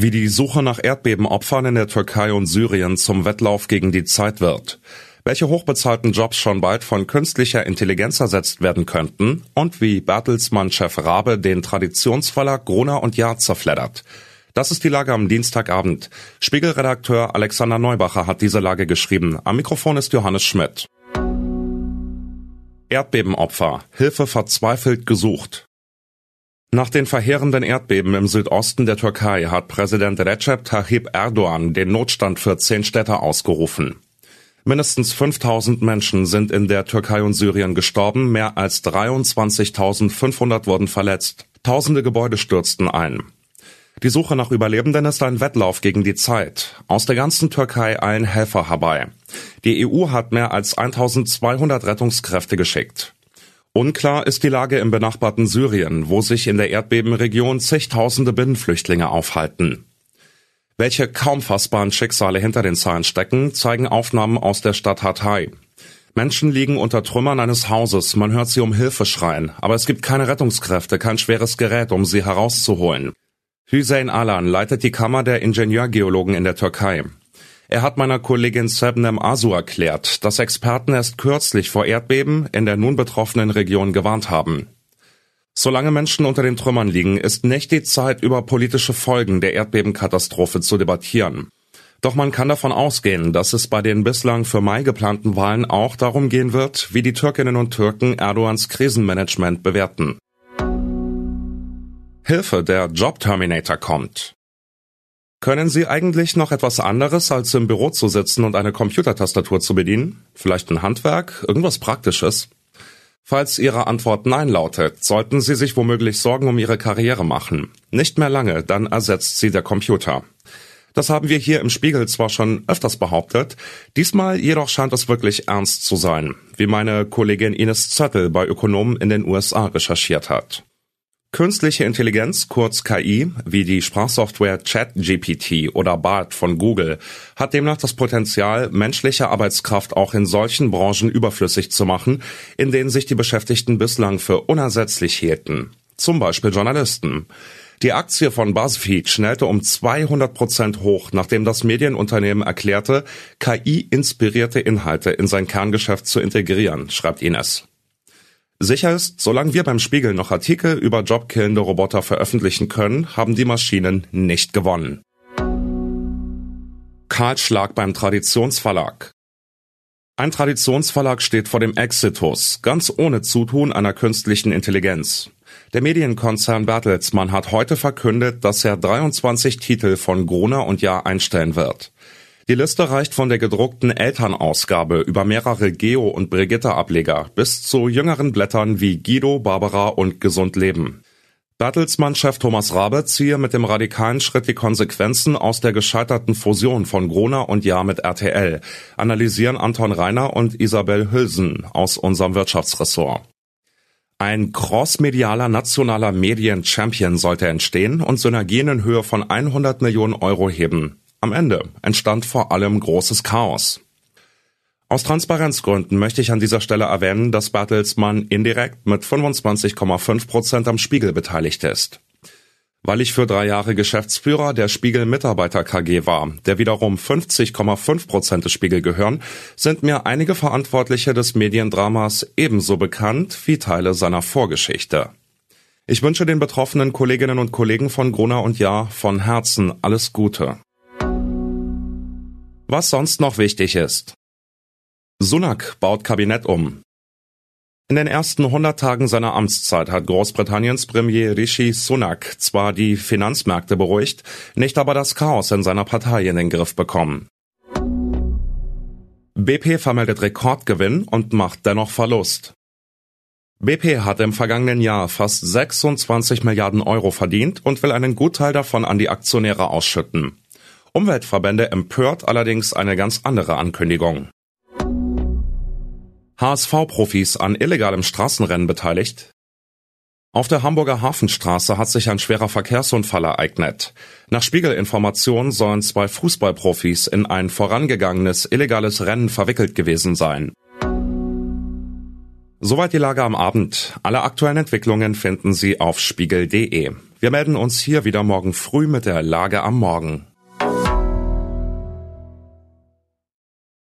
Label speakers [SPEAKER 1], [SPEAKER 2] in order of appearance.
[SPEAKER 1] Wie die Suche nach Erdbebenopfern in der Türkei und Syrien zum Wettlauf gegen die Zeit wird. Welche hochbezahlten Jobs schon bald von künstlicher Intelligenz ersetzt werden könnten und wie Bertelsmann-Chef Rabe den Traditionsverlag Gruner und Jahr zerfleddert. Das ist die Lage am Dienstagabend. Spiegelredakteur Alexander Neubacher hat diese Lage geschrieben. Am Mikrofon ist Johannes Schmidt. Erdbebenopfer. Hilfe verzweifelt gesucht. Nach den verheerenden Erdbeben im Südosten der Türkei hat Präsident Recep Tayyip Erdogan den Notstand für zehn Städte ausgerufen. Mindestens 5000 Menschen sind in der Türkei und Syrien gestorben, mehr als 23.500 wurden verletzt, tausende Gebäude stürzten ein. Die Suche nach Überlebenden ist ein Wettlauf gegen die Zeit. Aus der ganzen Türkei eilen Helfer herbei. Die EU hat mehr als 1200 Rettungskräfte geschickt. Unklar ist die Lage im benachbarten Syrien, wo sich in der Erdbebenregion zigtausende Binnenflüchtlinge aufhalten. Welche kaum fassbaren Schicksale hinter den Zahlen stecken, zeigen Aufnahmen aus der Stadt Hatay. Menschen liegen unter Trümmern eines Hauses, man hört sie um Hilfe schreien, aber es gibt keine Rettungskräfte, kein schweres Gerät, um sie herauszuholen. Hüseyin Alan leitet die Kammer der Ingenieurgeologen in der Türkei. Er hat meiner Kollegin Sebnem Asu erklärt, dass Experten erst kürzlich vor Erdbeben in der nun betroffenen Region gewarnt haben. Solange Menschen unter den Trümmern liegen, ist nicht die Zeit, über politische Folgen der Erdbebenkatastrophe zu debattieren. Doch man kann davon ausgehen, dass es bei den bislang für Mai geplanten Wahlen auch darum gehen wird, wie die Türkinnen und Türken Erdogans Krisenmanagement bewerten. Hilfe, der Job Terminator kommt. Können Sie eigentlich noch etwas anderes, als im Büro zu sitzen und eine Computertastatur zu bedienen? Vielleicht ein Handwerk? Irgendwas Praktisches? Falls Ihre Antwort Nein lautet, sollten Sie sich womöglich Sorgen um Ihre Karriere machen. Nicht mehr lange, dann ersetzt Sie der Computer. Das haben wir hier im Spiegel zwar schon öfters behauptet, diesmal jedoch scheint es wirklich ernst zu sein, wie meine Kollegin Ines Zöttel bei Ökonomen in den USA recherchiert hat. Künstliche Intelligenz, kurz KI, wie die Sprachsoftware ChatGPT oder BART von Google, hat demnach das Potenzial, menschliche Arbeitskraft auch in solchen Branchen überflüssig zu machen, in denen sich die Beschäftigten bislang für unersetzlich hielten. Zum Beispiel Journalisten. Die Aktie von BuzzFeed schnellte um 200 Prozent hoch, nachdem das Medienunternehmen erklärte, KI-inspirierte Inhalte in sein Kerngeschäft zu integrieren, schreibt Ines. Sicher ist, solange wir beim Spiegel noch Artikel über jobkillende Roboter veröffentlichen können, haben die Maschinen nicht gewonnen. Kahlschlag beim Traditionsverlag. Ein Traditionsverlag steht vor dem Exitus, ganz ohne Zutun einer künstlichen Intelligenz. Der Medienkonzern Bertelsmann hat heute verkündet, dass er 23 Titel von Gruner und Jahr einstellen wird. Die Liste reicht von der gedruckten Elternausgabe über mehrere Geo- und Brigitte-Ableger bis zu jüngeren Blättern wie Guido, Barbara und Gesund Leben. Bertelsmann-Chef Thomas Rabe ziehe mit dem radikalen Schritt die Konsequenzen aus der gescheiterten Fusion von Gruner und Jahr mit RTL, analysieren Anton Reiner und Isabel Hülsen aus unserem Wirtschaftsressort. Ein crossmedialer nationaler Medien-Champion sollte entstehen und Synergien in Höhe von 100 Millionen Euro heben. Am Ende entstand vor allem großes Chaos. Aus Transparenzgründen möchte ich an dieser Stelle erwähnen, dass Bertelsmann indirekt mit 25,5 Prozent am Spiegel beteiligt ist. Weil ich für drei Jahre Geschäftsführer der Spiegel Mitarbeiter KG war, der wiederum 50,5 Prozent des Spiegel gehören, sind mir einige Verantwortliche des Mediendramas ebenso bekannt wie Teile seiner Vorgeschichte. Ich wünsche den betroffenen Kolleginnen und Kollegen von Gruner und Jahr von Herzen alles Gute. Was sonst noch wichtig ist. Sunak baut Kabinett um. In den ersten 100 Tagen seiner Amtszeit hat Großbritanniens Premier Rishi Sunak zwar die Finanzmärkte beruhigt, nicht aber das Chaos in seiner Partei in den Griff bekommen. BP vermeldet Rekordgewinn und macht dennoch Verlust. BP hat im vergangenen Jahr fast 26 Milliarden Euro verdient und will einen Gutteil davon an die Aktionäre ausschütten. Umweltverbände empört allerdings eine ganz andere Ankündigung. HSV-Profis an illegalem Straßenrennen beteiligt? Auf der Hamburger Hafenstraße hat sich ein schwerer Verkehrsunfall ereignet. Nach Spiegelinformationen sollen zwei Fußballprofis in ein vorangegangenes illegales Rennen verwickelt gewesen sein. Soweit die Lage am Abend. Alle aktuellen Entwicklungen finden Sie auf spiegel.de. Wir melden uns hier wieder morgen früh mit der Lage am Morgen.